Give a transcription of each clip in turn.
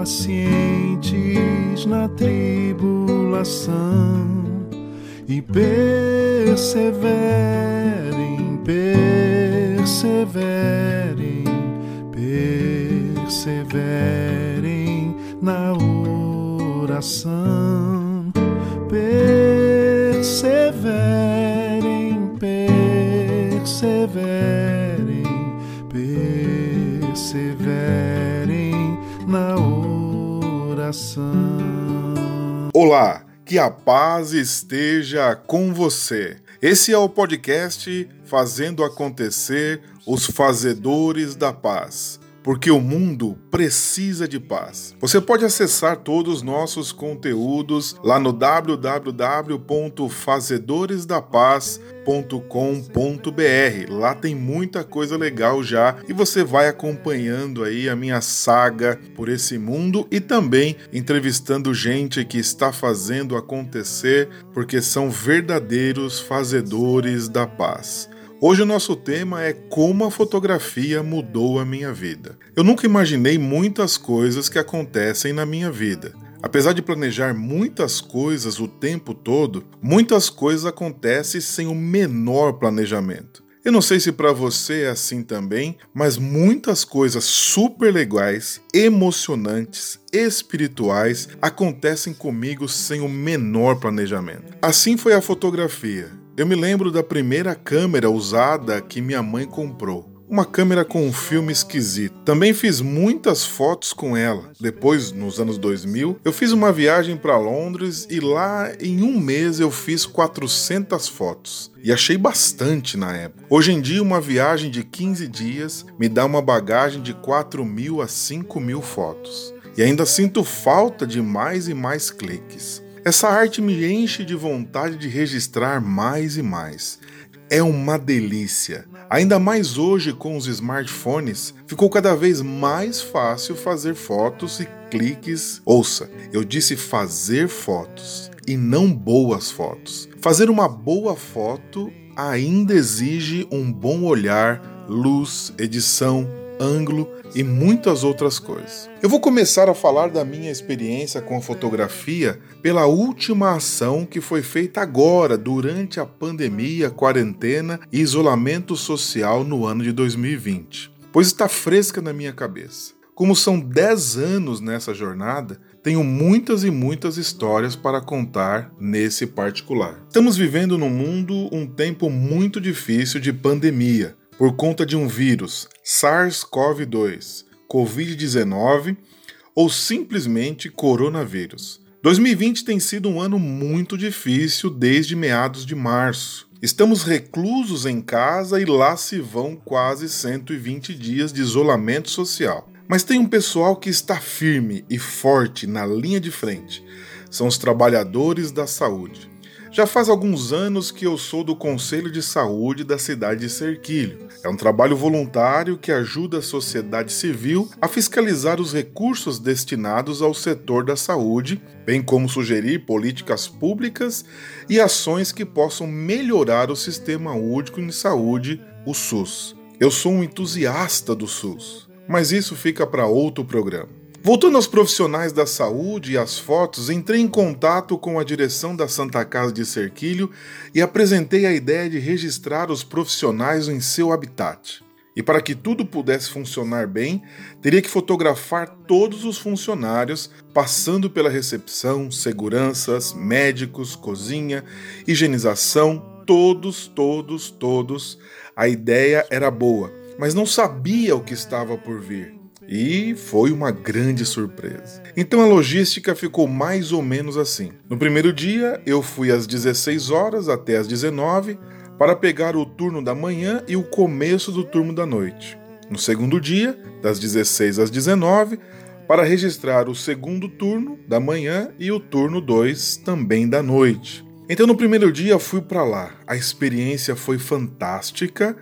pacientes na tribulação e perseverem, perseverem, perseverem na oração. Perseverem, perseverem, perseverem oração. Olá! Que a paz esteja com você. Esse é o podcast Fazendo Acontecer os Fazedores da Paz porque o mundo precisa de paz. Você pode acessar todos os nossos conteúdos lá no www.fazedoresdapaz.com.br. Lá tem muita coisa legal já e você vai acompanhando aí a minha saga por esse mundo e também entrevistando gente que está fazendo acontecer, porque são verdadeiros fazedores da paz. Hoje o nosso tema é como a fotografia mudou a minha vida. Eu nunca imaginei muitas coisas que acontecem na minha vida. Apesar de planejar muitas coisas o tempo todo, muitas coisas acontecem sem o menor planejamento. Eu não sei se para você é assim também, mas muitas coisas super legais, emocionantes, espirituais acontecem comigo sem o menor planejamento. Assim foi a fotografia. Eu me lembro da primeira câmera usada que minha mãe comprou. Uma câmera com um filme esquisito. Também fiz muitas fotos com ela. Depois, nos anos 2000, eu fiz uma viagem para Londres e lá em um mês eu fiz 400 fotos. E achei bastante na época. Hoje em dia, uma viagem de 15 dias me dá uma bagagem de 4 mil a 5 mil fotos. E ainda sinto falta de mais e mais cliques. Essa arte me enche de vontade de registrar mais e mais. É uma delícia. Ainda mais hoje com os smartphones, ficou cada vez mais fácil fazer fotos e cliques. Ouça, eu disse fazer fotos e não boas fotos. Fazer uma boa foto ainda exige um bom olhar, luz, edição, ângulo e muitas outras coisas. Eu vou começar a falar da minha experiência com a fotografia pela última ação que foi feita agora, durante a pandemia, quarentena e isolamento social no ano de 2020, pois está fresca na minha cabeça. Como são 10 anos nessa jornada, tenho muitas e muitas histórias para contar nesse particular. Estamos vivendo no mundo um tempo muito difícil de pandemia, por conta de um vírus, SARS-CoV-2, Covid-19 ou simplesmente coronavírus. 2020 tem sido um ano muito difícil desde meados de março. Estamos reclusos em casa e lá se vão quase 120 dias de isolamento social. Mas tem um pessoal que está firme e forte na linha de frente. São os trabalhadores da saúde. Já faz alguns anos que eu sou do Conselho de Saúde da cidade de Serquilho. É um trabalho voluntário que ajuda a sociedade civil a fiscalizar os recursos destinados ao setor da saúde, bem como sugerir políticas públicas e ações que possam melhorar o Sistema Único de Saúde, o SUS. Eu sou um entusiasta do SUS, mas isso fica para outro programa. Voltando aos profissionais da saúde e às fotos, entrei em contato com a direção da Santa Casa de Serquilho e apresentei a ideia de registrar os profissionais em seu habitat. E para que tudo pudesse funcionar bem, teria que fotografar todos os funcionários, passando pela recepção, seguranças, médicos, cozinha, higienização, todos, todos, todos. A ideia era boa, mas não sabia o que estava por vir. E foi uma grande surpresa. Então a logística ficou mais ou menos assim. No primeiro dia, eu fui às 16 horas até às 19 para pegar o turno da manhã e o começo do turno da noite. No segundo dia, das 16 às 19, para registrar o segundo turno da manhã e o turno 2 também da noite. Então no primeiro dia fui para lá. A experiência foi fantástica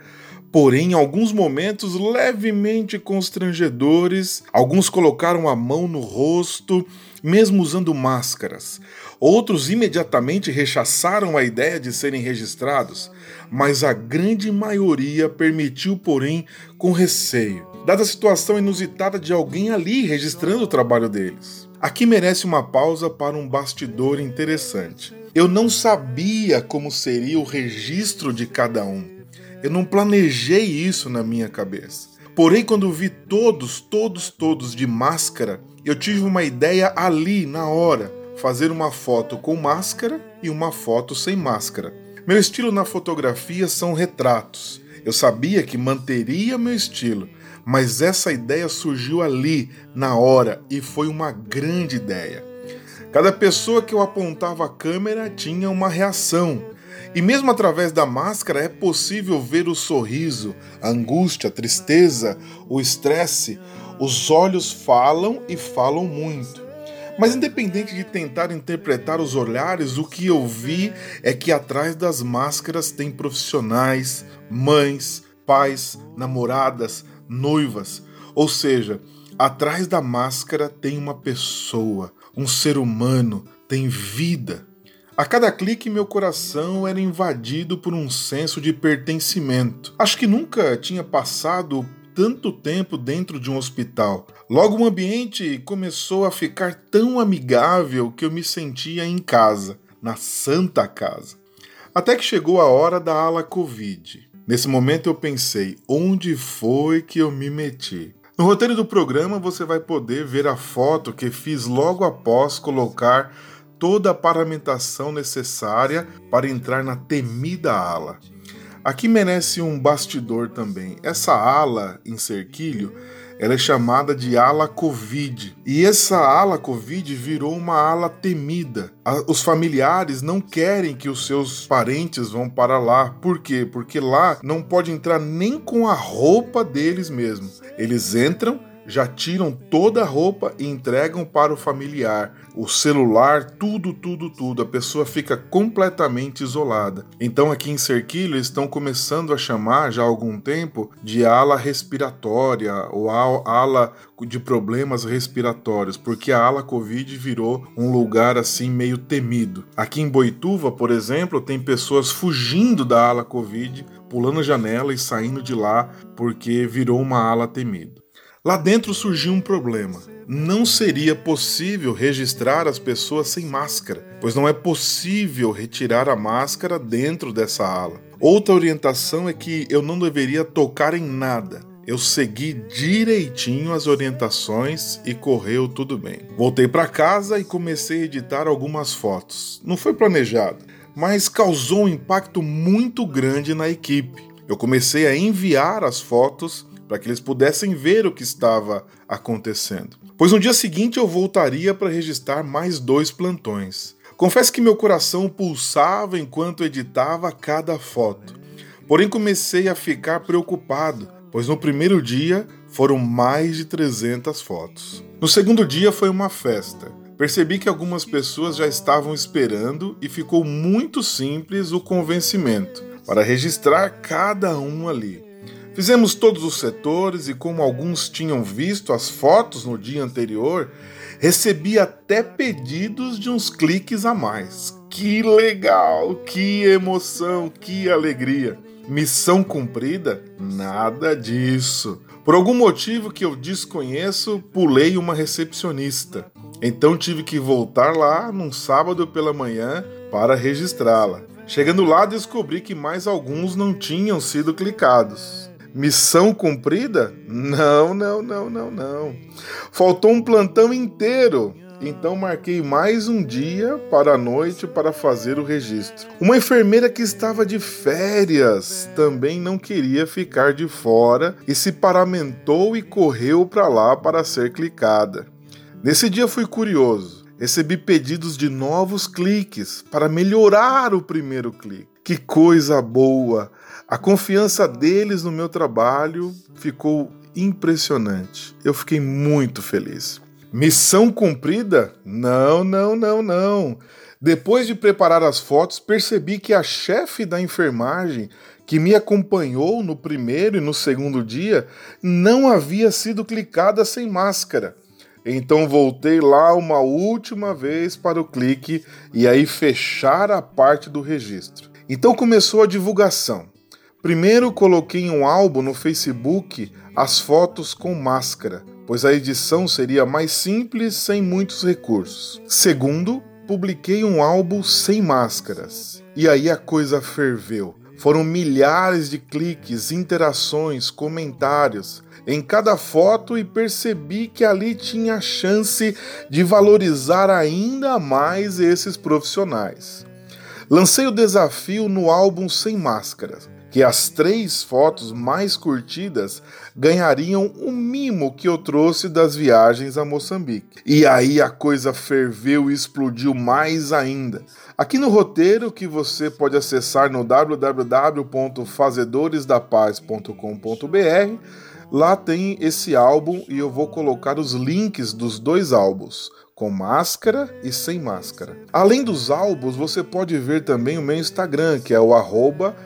Porém, em alguns momentos levemente constrangedores, alguns colocaram a mão no rosto, mesmo usando máscaras. Outros imediatamente rechaçaram a ideia de serem registrados, mas a grande maioria permitiu, porém, com receio, dada a situação inusitada de alguém ali registrando o trabalho deles. Aqui merece uma pausa para um bastidor interessante. Eu não sabia como seria o registro de cada um. Eu não planejei isso na minha cabeça. Porém, quando vi todos, todos, todos de máscara, eu tive uma ideia ali, na hora, fazer uma foto com máscara e uma foto sem máscara. Meu estilo na fotografia são retratos. Eu sabia que manteria meu estilo, mas essa ideia surgiu ali, na hora, e foi uma grande ideia. Cada pessoa que eu apontava a câmera tinha uma reação. E mesmo através da máscara é possível ver o sorriso, a angústia, a tristeza, o estresse. Os olhos falam e falam muito. Mas independente de tentar interpretar os olhares, o que eu vi é que atrás das máscaras tem profissionais, mães, pais, namoradas, noivas. Ou seja, atrás da máscara tem uma pessoa, um ser humano, tem vida. A cada clique, meu coração era invadido por um senso de pertencimento. Acho que nunca tinha passado tanto tempo dentro de um hospital. Logo, o ambiente começou a ficar tão amigável que eu me sentia em casa, na Santa Casa. Até que chegou a hora da ala Covid. Nesse momento eu pensei: onde foi que eu me meti? No roteiro do programa você vai poder ver a foto que fiz logo após colocar toda a paramentação necessária para entrar na temida ala. Aqui merece um bastidor também. Essa ala em cerquilho ela é chamada de ala Covid. E essa ala Covid virou uma ala temida. Os familiares não querem que os seus parentes vão para lá. Por quê? Porque lá não pode entrar nem com a roupa deles mesmos. Eles entram já tiram toda a roupa e entregam para o familiar. O celular, tudo, tudo, tudo. A pessoa fica completamente isolada. Então, aqui em Cerquilho, estão começando a chamar já há algum tempo de ala respiratória ou ala de problemas respiratórios, porque a ala Covid virou um lugar assim meio temido. Aqui em Boituva, por exemplo, tem pessoas fugindo da ala Covid, pulando janela e saindo de lá porque virou uma ala temida. Lá dentro surgiu um problema. Não seria possível registrar as pessoas sem máscara, pois não é possível retirar a máscara dentro dessa ala. Outra orientação é que eu não deveria tocar em nada. Eu segui direitinho as orientações e correu tudo bem. Voltei para casa e comecei a editar algumas fotos. Não foi planejado, mas causou um impacto muito grande na equipe. Eu comecei a enviar as fotos para que eles pudessem ver o que estava acontecendo. Pois no dia seguinte eu voltaria para registrar mais dois plantões. Confesso que meu coração pulsava enquanto editava cada foto. Porém comecei a ficar preocupado, pois no primeiro dia foram mais de 300 fotos. No segundo dia foi uma festa. Percebi que algumas pessoas já estavam esperando e ficou muito simples o convencimento para registrar cada um ali. Fizemos todos os setores e, como alguns tinham visto as fotos no dia anterior, recebi até pedidos de uns cliques a mais. Que legal, que emoção, que alegria. Missão cumprida? Nada disso. Por algum motivo que eu desconheço, pulei uma recepcionista. Então tive que voltar lá num sábado pela manhã para registrá-la. Chegando lá, descobri que mais alguns não tinham sido clicados. Missão cumprida? Não, não, não, não, não. Faltou um plantão inteiro. Então marquei mais um dia para a noite para fazer o registro. Uma enfermeira que estava de férias também não queria ficar de fora e se paramentou e correu para lá para ser clicada. Nesse dia fui curioso. Recebi pedidos de novos cliques para melhorar o primeiro clique. Que coisa boa! A confiança deles no meu trabalho ficou impressionante. Eu fiquei muito feliz. Missão cumprida? Não, não, não, não. Depois de preparar as fotos, percebi que a chefe da enfermagem que me acompanhou no primeiro e no segundo dia não havia sido clicada sem máscara. Então voltei lá uma última vez para o clique e aí fechar a parte do registro. Então começou a divulgação. Primeiro coloquei em um álbum no Facebook as fotos com máscara, pois a edição seria mais simples sem muitos recursos. Segundo, publiquei um álbum sem máscaras. E aí a coisa ferveu. Foram milhares de cliques, interações, comentários em cada foto e percebi que ali tinha chance de valorizar ainda mais esses profissionais. Lancei o desafio no álbum Sem Máscaras, que as três fotos mais curtidas ganhariam o mimo que eu trouxe das viagens a Moçambique. E aí a coisa ferveu e explodiu mais ainda. Aqui no roteiro, que você pode acessar no www.fazedoresdapaz.com.br, Lá tem esse álbum e eu vou colocar os links dos dois álbuns, com máscara e sem máscara. Além dos álbuns, você pode ver também o meu Instagram, que é o arroba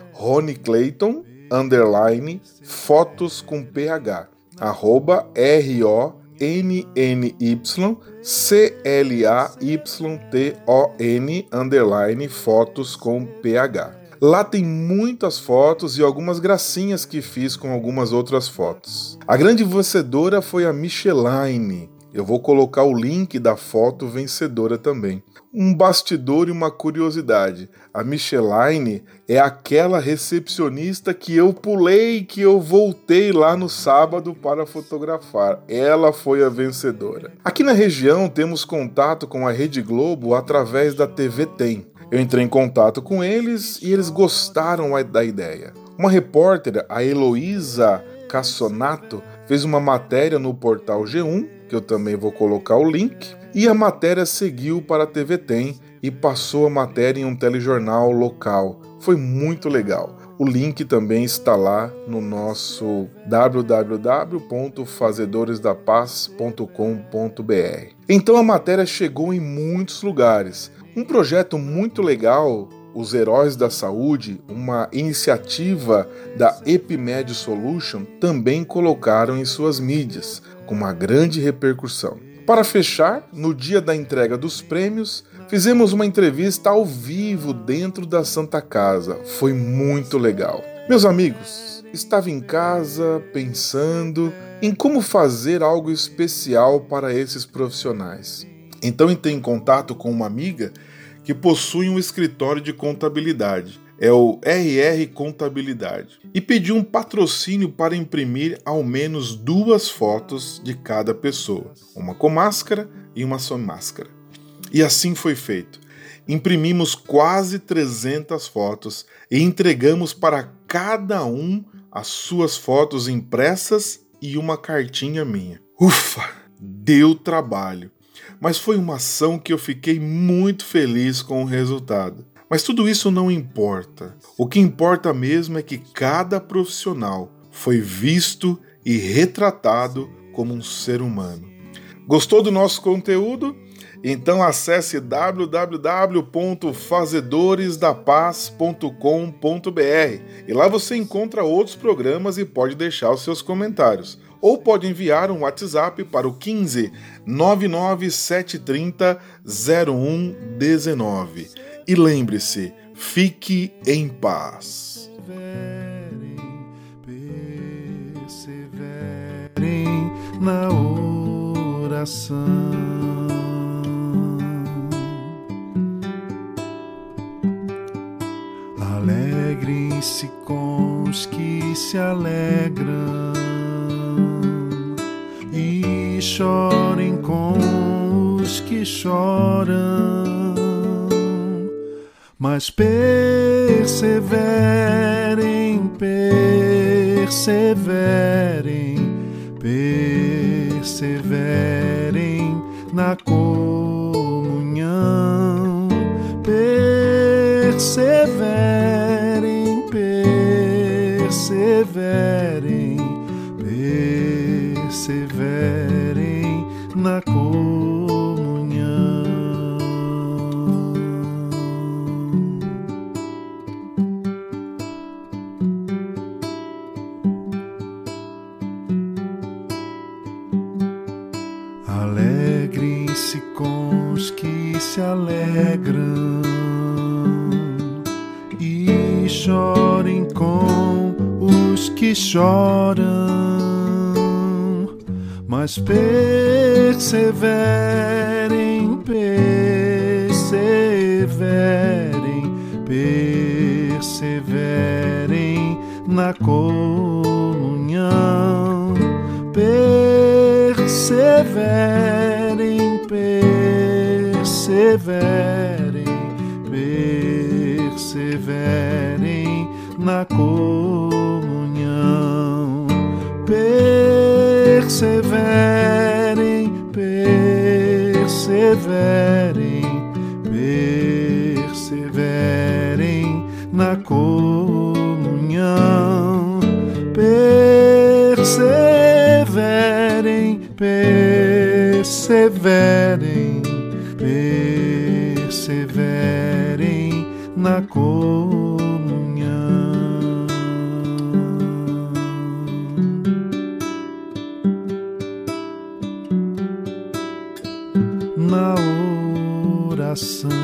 underline, fotos com PH, arroba R-O-N-N-Y-C-L-A-Y-T-O-N, underline, fotos com PH. Lá tem muitas fotos e algumas gracinhas que fiz com algumas outras fotos. A grande vencedora foi a Micheline. Eu vou colocar o link da foto vencedora também. Um bastidor e uma curiosidade. A Micheline é aquela recepcionista que eu pulei, que eu voltei lá no sábado para fotografar. Ela foi a vencedora. Aqui na região temos contato com a Rede Globo através da TV Tem. Eu entrei em contato com eles e eles gostaram da ideia. Uma repórter, a Heloísa Cassonato, fez uma matéria no portal G1, que eu também vou colocar o link, e a matéria seguiu para a TV Tem e passou a matéria em um telejornal local. Foi muito legal. O link também está lá no nosso www.fazedoresdapaz.com.br. Então a matéria chegou em muitos lugares. Um projeto muito legal, os Heróis da Saúde, uma iniciativa da Epimed Solution, também colocaram em suas mídias, com uma grande repercussão. Para fechar, no dia da entrega dos prêmios, fizemos uma entrevista ao vivo dentro da Santa Casa. Foi muito legal. Meus amigos, estava em casa pensando em como fazer algo especial para esses profissionais. Então entrei em contato com uma amiga que possui um escritório de contabilidade. É o RR Contabilidade. E pedi um patrocínio para imprimir ao menos duas fotos de cada pessoa, uma com máscara e uma sem máscara. E assim foi feito. Imprimimos quase 300 fotos e entregamos para cada um as suas fotos impressas e uma cartinha minha. Ufa, deu trabalho mas foi uma ação que eu fiquei muito feliz com o resultado. Mas tudo isso não importa. O que importa mesmo é que cada profissional foi visto e retratado como um ser humano. Gostou do nosso conteúdo? Então acesse www.fazedoresdapaz.com.br e lá você encontra outros programas e pode deixar os seus comentários ou pode enviar um WhatsApp para o 15 99730 0119. E lembre-se, fique em paz. Perseverem na oração. Alegrem-se com os que se alegram chorem com os que choram, mas perseverem, perseverem, perseverem na comunhão, Alegrem-se com os que se alegram e chorem com os que choram, mas perseverem, perseverem, perseverem na comunhão, perseverem, perseverem, perseverem na comunhão, perseverem, perseverem, perseverem na comunhão, perseverem, perseverem, perseverem na comunhão. Na oração